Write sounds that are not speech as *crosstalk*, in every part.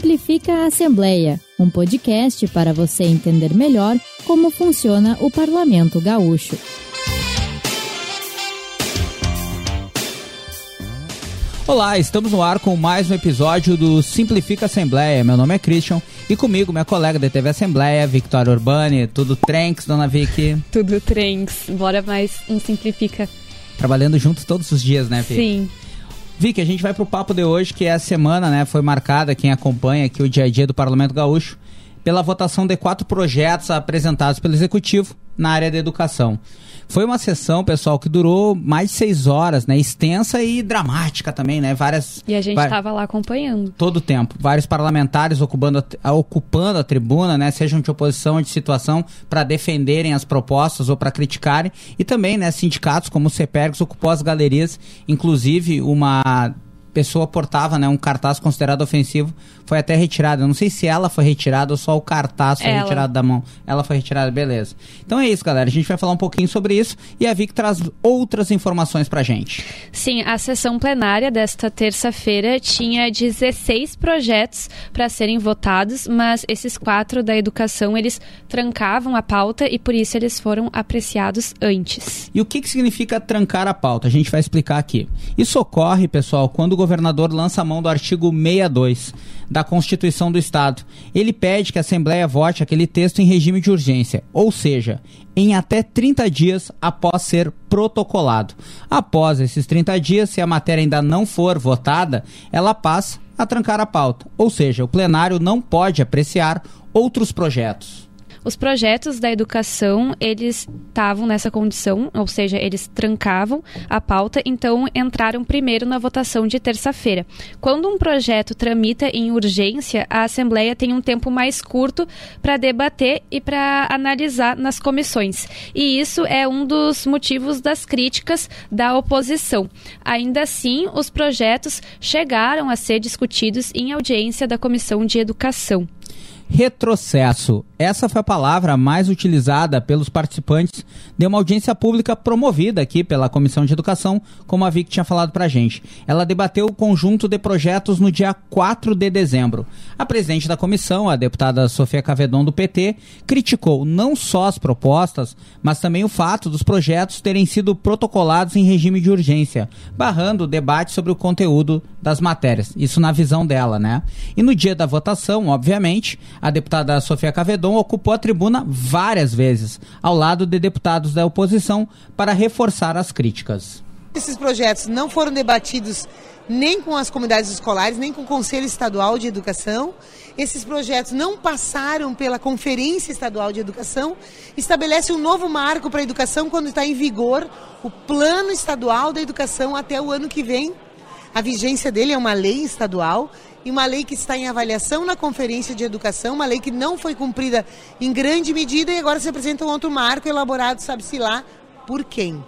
Simplifica a Assembleia, um podcast para você entender melhor como funciona o Parlamento Gaúcho. Olá, estamos no ar com mais um episódio do Simplifica Assembleia. Meu nome é Christian e comigo minha colega da TV Assembleia, Victoria Urbani. Tudo Trenks, dona Vicky? *laughs* Tudo Trenks. Bora mais um Simplifica. Trabalhando juntos todos os dias, né, Vicky? Sim. Vicky, a gente vai pro papo de hoje, que é a semana, né? Foi marcada, quem acompanha aqui o dia a dia do Parlamento Gaúcho, pela votação de quatro projetos apresentados pelo Executivo na área da educação. Foi uma sessão, pessoal, que durou mais de seis horas, né? Extensa e dramática também, né? Várias. E a gente estava lá acompanhando. Todo o tempo. Vários parlamentares ocupando a, ocupando a tribuna, né? Sejam de oposição ou de situação, para defenderem as propostas ou para criticarem. E também, né? Sindicatos como o CEPERGS ocupou as galerias, inclusive uma pessoa portava né, um cartaz considerado ofensivo, foi até retirado. Eu não sei se ela foi retirada ou só o cartaz foi ela. retirado da mão. Ela foi retirada, beleza. Então é isso, galera. A gente vai falar um pouquinho sobre isso e a Vic traz outras informações pra gente. Sim, a sessão plenária desta terça-feira tinha 16 projetos para serem votados, mas esses quatro da educação, eles trancavam a pauta e por isso eles foram apreciados antes. E o que, que significa trancar a pauta? A gente vai explicar aqui. Isso ocorre, pessoal, quando governador lança a mão do artigo 62 da Constituição do Estado. Ele pede que a Assembleia vote aquele texto em regime de urgência, ou seja, em até 30 dias após ser protocolado. Após esses 30 dias, se a matéria ainda não for votada, ela passa a trancar a pauta, ou seja, o plenário não pode apreciar outros projetos. Os projetos da educação, eles estavam nessa condição, ou seja, eles trancavam a pauta, então entraram primeiro na votação de terça-feira. Quando um projeto tramita em urgência, a Assembleia tem um tempo mais curto para debater e para analisar nas comissões. E isso é um dos motivos das críticas da oposição. Ainda assim, os projetos chegaram a ser discutidos em audiência da Comissão de Educação. Retrocesso. Essa foi a palavra mais utilizada pelos participantes de uma audiência pública promovida aqui pela Comissão de Educação, como a Vic tinha falado pra gente. Ela debateu o conjunto de projetos no dia 4 de dezembro. A presidente da comissão, a deputada Sofia Cavedon do PT, criticou não só as propostas, mas também o fato dos projetos terem sido protocolados em regime de urgência, barrando o debate sobre o conteúdo das matérias. Isso na visão dela, né? E no dia da votação, obviamente, a deputada Sofia Cavedon ocupou a tribuna várias vezes, ao lado de deputados da oposição, para reforçar as críticas. Esses projetos não foram debatidos nem com as comunidades escolares, nem com o Conselho Estadual de Educação. Esses projetos não passaram pela Conferência Estadual de Educação. Estabelece um novo marco para a educação quando está em vigor o Plano Estadual da Educação até o ano que vem. A vigência dele é uma lei estadual e uma lei que está em avaliação na Conferência de Educação, uma lei que não foi cumprida em grande medida e agora se apresenta um outro marco elaborado, sabe-se lá, por quem.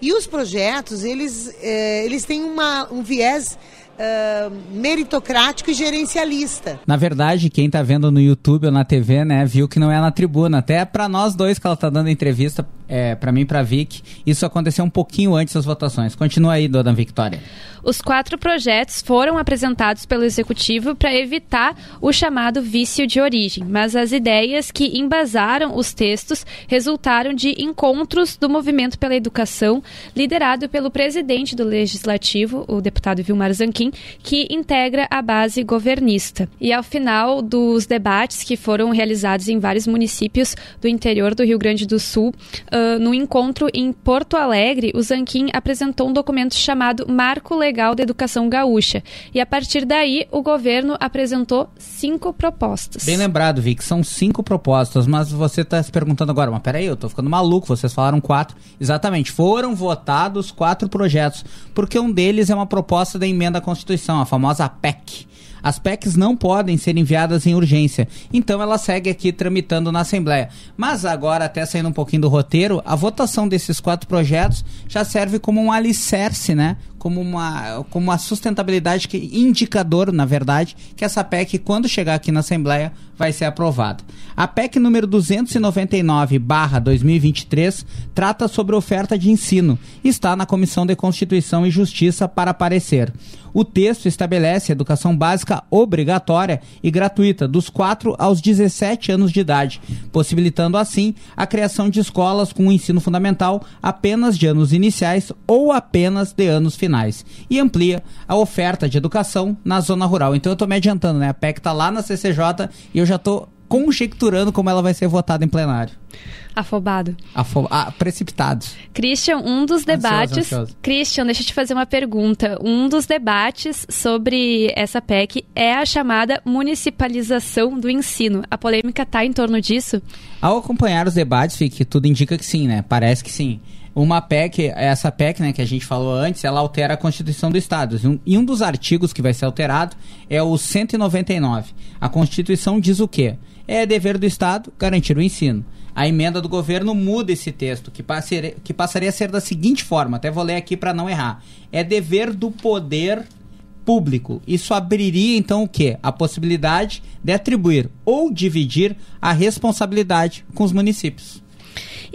E os projetos, eles, eh, eles têm uma, um viés Uh, meritocrático e gerencialista. Na verdade, quem está vendo no YouTube ou na TV, né, viu que não é na tribuna. Até para nós dois que ela está dando entrevista, é, para mim e para Vic, isso aconteceu um pouquinho antes das votações. Continua aí, dona Victoria. Os quatro projetos foram apresentados pelo executivo para evitar o chamado vício de origem, mas as ideias que embasaram os textos resultaram de encontros do Movimento pela Educação, liderado pelo presidente do Legislativo, o deputado Vilmar Zanquim, que integra a base governista. E ao final dos debates que foram realizados em vários municípios do interior do Rio Grande do Sul, uh, no encontro em Porto Alegre, o Zanquim apresentou um documento chamado Marco Legal da Educação Gaúcha. E a partir daí, o governo apresentou cinco propostas. Bem lembrado, Vic, são cinco propostas, mas você está se perguntando agora, mas peraí, eu estou ficando maluco, vocês falaram quatro. Exatamente, foram votados quatro projetos, porque um deles é uma proposta da emenda à Constituição, a famosa PEC. As PECs não podem ser enviadas em urgência, então ela segue aqui tramitando na Assembleia. Mas agora, até saindo um pouquinho do roteiro, a votação desses quatro projetos já serve como um alicerce, né? Como uma, como uma sustentabilidade que indicador, na verdade, que essa PEC, quando chegar aqui na Assembleia, vai ser aprovada. A PEC número 299/2023 trata sobre oferta de ensino e está na Comissão de Constituição e Justiça para aparecer. O texto estabelece educação básica obrigatória e gratuita dos 4 aos 17 anos de idade, possibilitando assim a criação de escolas com ensino fundamental apenas de anos iniciais ou apenas de anos finais e amplia a oferta de educação na zona rural. Então eu estou me adiantando, né? A PEC está lá na CCJ e eu já estou conjecturando como ela vai ser votada em plenário. Afobado. Afo ah, precipitados. Christian, um dos debates. Ansioso, ansioso. Christian, deixa eu te fazer uma pergunta. Um dos debates sobre essa PEC é a chamada municipalização do ensino. A polêmica está em torno disso? Ao acompanhar os debates, que tudo indica que sim, né? Parece que sim uma PEC, essa PEC, né, que a gente falou antes, ela altera a Constituição do Estado. E um dos artigos que vai ser alterado é o 199. A Constituição diz o quê? É dever do Estado garantir o ensino. A emenda do governo muda esse texto, que passaria, que passaria a ser da seguinte forma, até vou ler aqui para não errar. É dever do poder público. Isso abriria então o quê? A possibilidade de atribuir ou dividir a responsabilidade com os municípios.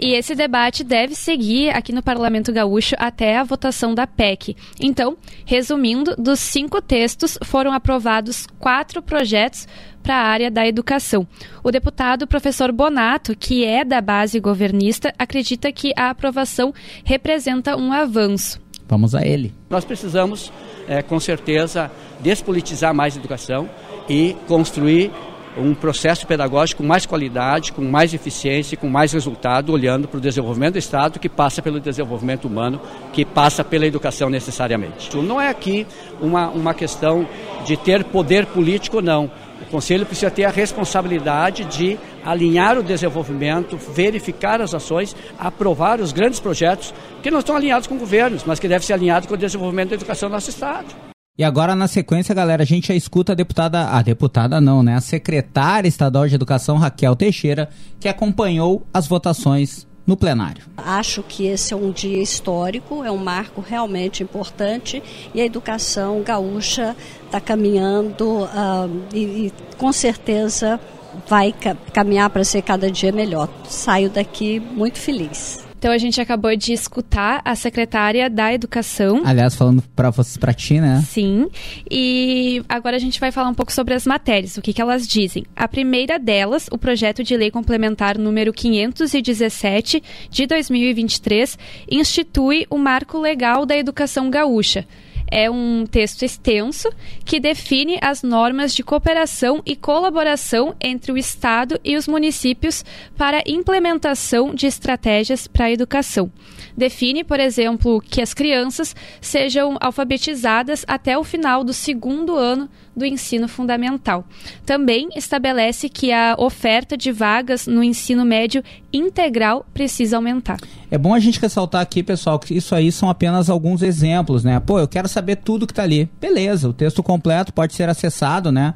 E esse debate deve seguir aqui no Parlamento Gaúcho até a votação da PEC. Então, resumindo, dos cinco textos foram aprovados quatro projetos para a área da educação. O deputado professor Bonato, que é da base governista, acredita que a aprovação representa um avanço. Vamos a ele. Nós precisamos, é, com certeza, despolitizar mais a educação e construir um processo pedagógico com mais qualidade, com mais eficiência, com mais resultado, olhando para o desenvolvimento do Estado, que passa pelo desenvolvimento humano, que passa pela educação necessariamente. Não é aqui uma, uma questão de ter poder político, não. O Conselho precisa ter a responsabilidade de alinhar o desenvolvimento, verificar as ações, aprovar os grandes projetos que não estão alinhados com governos, mas que devem ser alinhados com o desenvolvimento da educação do nosso Estado. E agora, na sequência, galera, a gente já escuta a deputada, a deputada não, né? A secretária estadual de educação, Raquel Teixeira, que acompanhou as votações no plenário. Acho que esse é um dia histórico, é um marco realmente importante e a educação gaúcha está caminhando uh, e, e, com certeza vai caminhar para ser cada dia melhor. Saio daqui muito feliz. Então a gente acabou de escutar a secretária da Educação. Aliás, falando para vocês, para ti, né? Sim. E agora a gente vai falar um pouco sobre as matérias, o que, que elas dizem. A primeira delas, o projeto de lei complementar número 517 de 2023, institui o marco legal da educação gaúcha é um texto extenso que define as normas de cooperação e colaboração entre o Estado e os municípios para implementação de estratégias para a educação. Define, por exemplo, que as crianças sejam alfabetizadas até o final do segundo ano do ensino fundamental. Também estabelece que a oferta de vagas no ensino médio integral precisa aumentar. É bom a gente ressaltar aqui, pessoal, que isso aí são apenas alguns exemplos, né? Pô, eu quero saber tudo que está ali. Beleza, o texto completo pode ser acessado, né,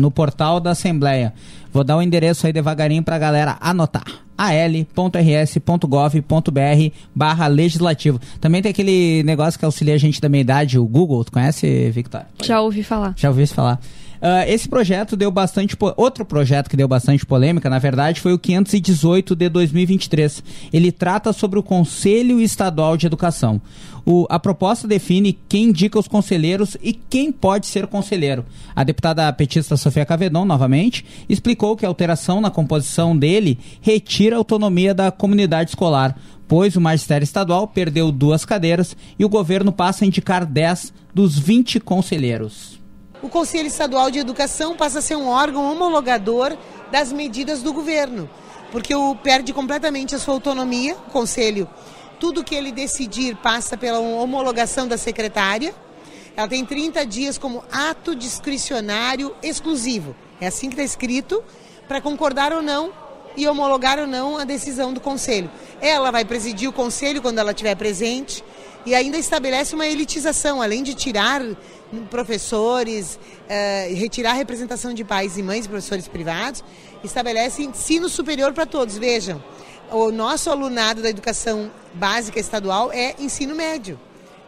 no portal da Assembleia. Vou dar o endereço aí devagarinho para a galera anotar al.rs.gov.br barra legislativo. Também tem aquele negócio que auxilia a gente da meia idade, o Google. Tu conhece, Victoria? Já ouvi falar. Já ouvi falar. Uh, esse projeto deu bastante. Outro projeto que deu bastante polêmica, na verdade, foi o 518 de 2023. Ele trata sobre o Conselho Estadual de Educação. O, a proposta define quem indica os conselheiros e quem pode ser conselheiro. A deputada petista Sofia Cavedon, novamente, explicou que a alteração na composição dele retira a autonomia da comunidade escolar, pois o magistério estadual perdeu duas cadeiras e o governo passa a indicar 10 dos 20 conselheiros o Conselho Estadual de Educação passa a ser um órgão homologador das medidas do governo, porque o perde completamente a sua autonomia, o Conselho. Tudo que ele decidir passa pela homologação da secretária. Ela tem 30 dias como ato discricionário exclusivo. É assim que está escrito, para concordar ou não e homologar ou não a decisão do Conselho. Ela vai presidir o Conselho quando ela estiver presente e ainda estabelece uma elitização, além de tirar professores, uh, retirar a representação de pais e mães, professores privados, estabelece ensino superior para todos. Vejam, o nosso alunado da educação básica estadual é ensino médio.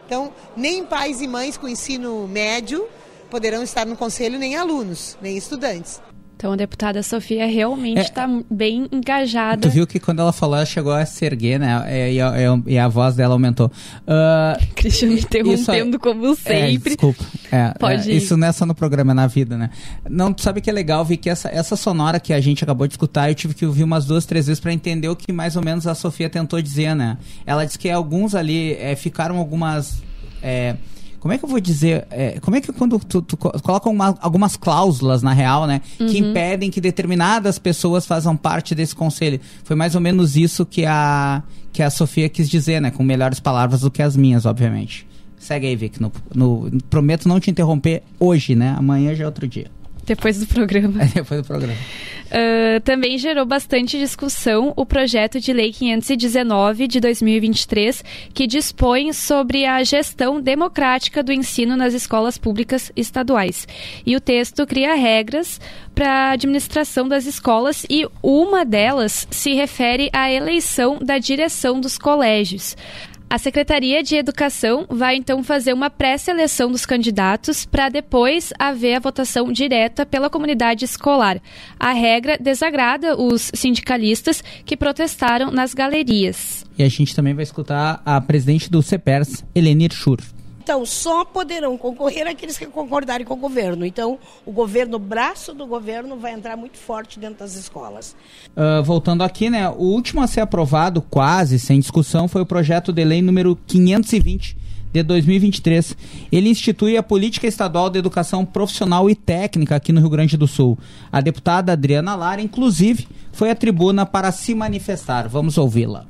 Então, nem pais e mães com ensino médio poderão estar no conselho, nem alunos, nem estudantes. Então a deputada Sofia realmente está é, bem engajada. Tu viu que quando ela falou, ela chegou a se erguer, né? E, e, e a voz dela aumentou. Uh, *laughs* Cristiano interrompendo como é, sempre. É, desculpa. É, Pode é, Isso não é só no programa, é na vida, né? Não, tu sabe que é legal ver que essa, essa sonora que a gente acabou de escutar, eu tive que ouvir umas duas, três vezes para entender o que mais ou menos a Sofia tentou dizer, né? Ela disse que alguns ali é, ficaram algumas. Como é que eu vou dizer? É, como é que quando tu, tu coloca uma, algumas cláusulas na real, né? Uhum. Que impedem que determinadas pessoas façam parte desse conselho. Foi mais ou menos isso que a, que a Sofia quis dizer, né? Com melhores palavras do que as minhas, obviamente. Segue aí, Vic. No, no, prometo não te interromper hoje, né? Amanhã já é outro dia. Depois do programa. É, *laughs* depois do programa. Uh, também gerou bastante discussão o projeto de Lei 519 de 2023, que dispõe sobre a gestão democrática do ensino nas escolas públicas estaduais. E o texto cria regras para a administração das escolas e uma delas se refere à eleição da direção dos colégios. A Secretaria de Educação vai então fazer uma pré-seleção dos candidatos para depois haver a votação direta pela comunidade escolar. A regra desagrada os sindicalistas que protestaram nas galerias. E a gente também vai escutar a presidente do CEPERS, Elenir Schur. Então, só poderão concorrer aqueles que concordarem com o governo. Então, o governo, o braço do governo, vai entrar muito forte dentro das escolas. Uh, voltando aqui, né? O último a ser aprovado, quase sem discussão, foi o projeto de lei número 520 de 2023. Ele institui a Política Estadual de Educação Profissional e Técnica aqui no Rio Grande do Sul. A deputada Adriana Lara, inclusive, foi à tribuna para se manifestar. Vamos ouvi-la.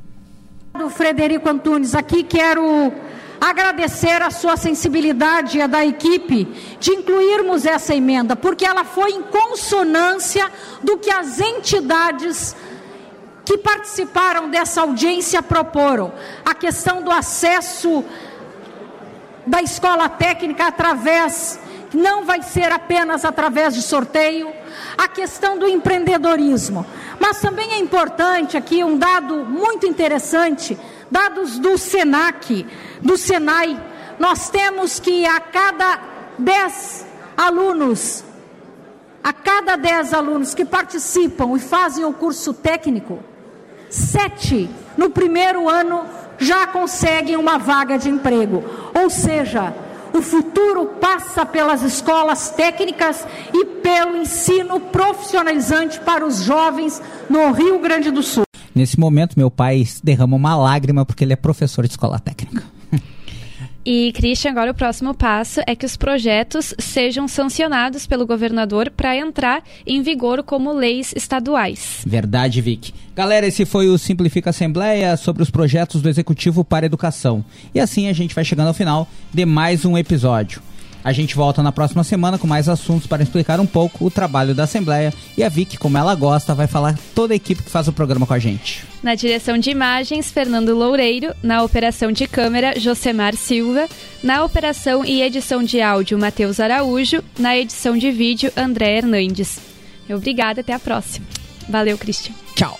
Frederico Antunes, aqui quero agradecer a sua sensibilidade e a da equipe de incluirmos essa emenda, porque ela foi em consonância do que as entidades que participaram dessa audiência proporam. A questão do acesso da escola técnica através, não vai ser apenas através de sorteio, a questão do empreendedorismo. Mas também é importante aqui um dado muito interessante Dados do SENAC, do SENAI, nós temos que a cada 10 alunos, a cada 10 alunos que participam e fazem o curso técnico, sete no primeiro ano já conseguem uma vaga de emprego. Ou seja, o futuro passa pelas escolas técnicas e pelo ensino profissionalizante para os jovens no Rio Grande do Sul. Nesse momento, meu pai derrama uma lágrima porque ele é professor de escola técnica. E, Christian, agora o próximo passo é que os projetos sejam sancionados pelo governador para entrar em vigor como leis estaduais. Verdade, Vic. Galera, esse foi o Simplifica Assembleia sobre os projetos do Executivo para a Educação. E assim a gente vai chegando ao final de mais um episódio. A gente volta na próxima semana com mais assuntos para explicar um pouco o trabalho da Assembleia e a Vic, como ela gosta, vai falar toda a equipe que faz o programa com a gente. Na direção de imagens, Fernando Loureiro. Na operação de câmera, Josemar Silva. Na operação e edição de áudio, Matheus Araújo. Na edição de vídeo, André Hernandes. Obrigada, até a próxima. Valeu, Cristian. Tchau.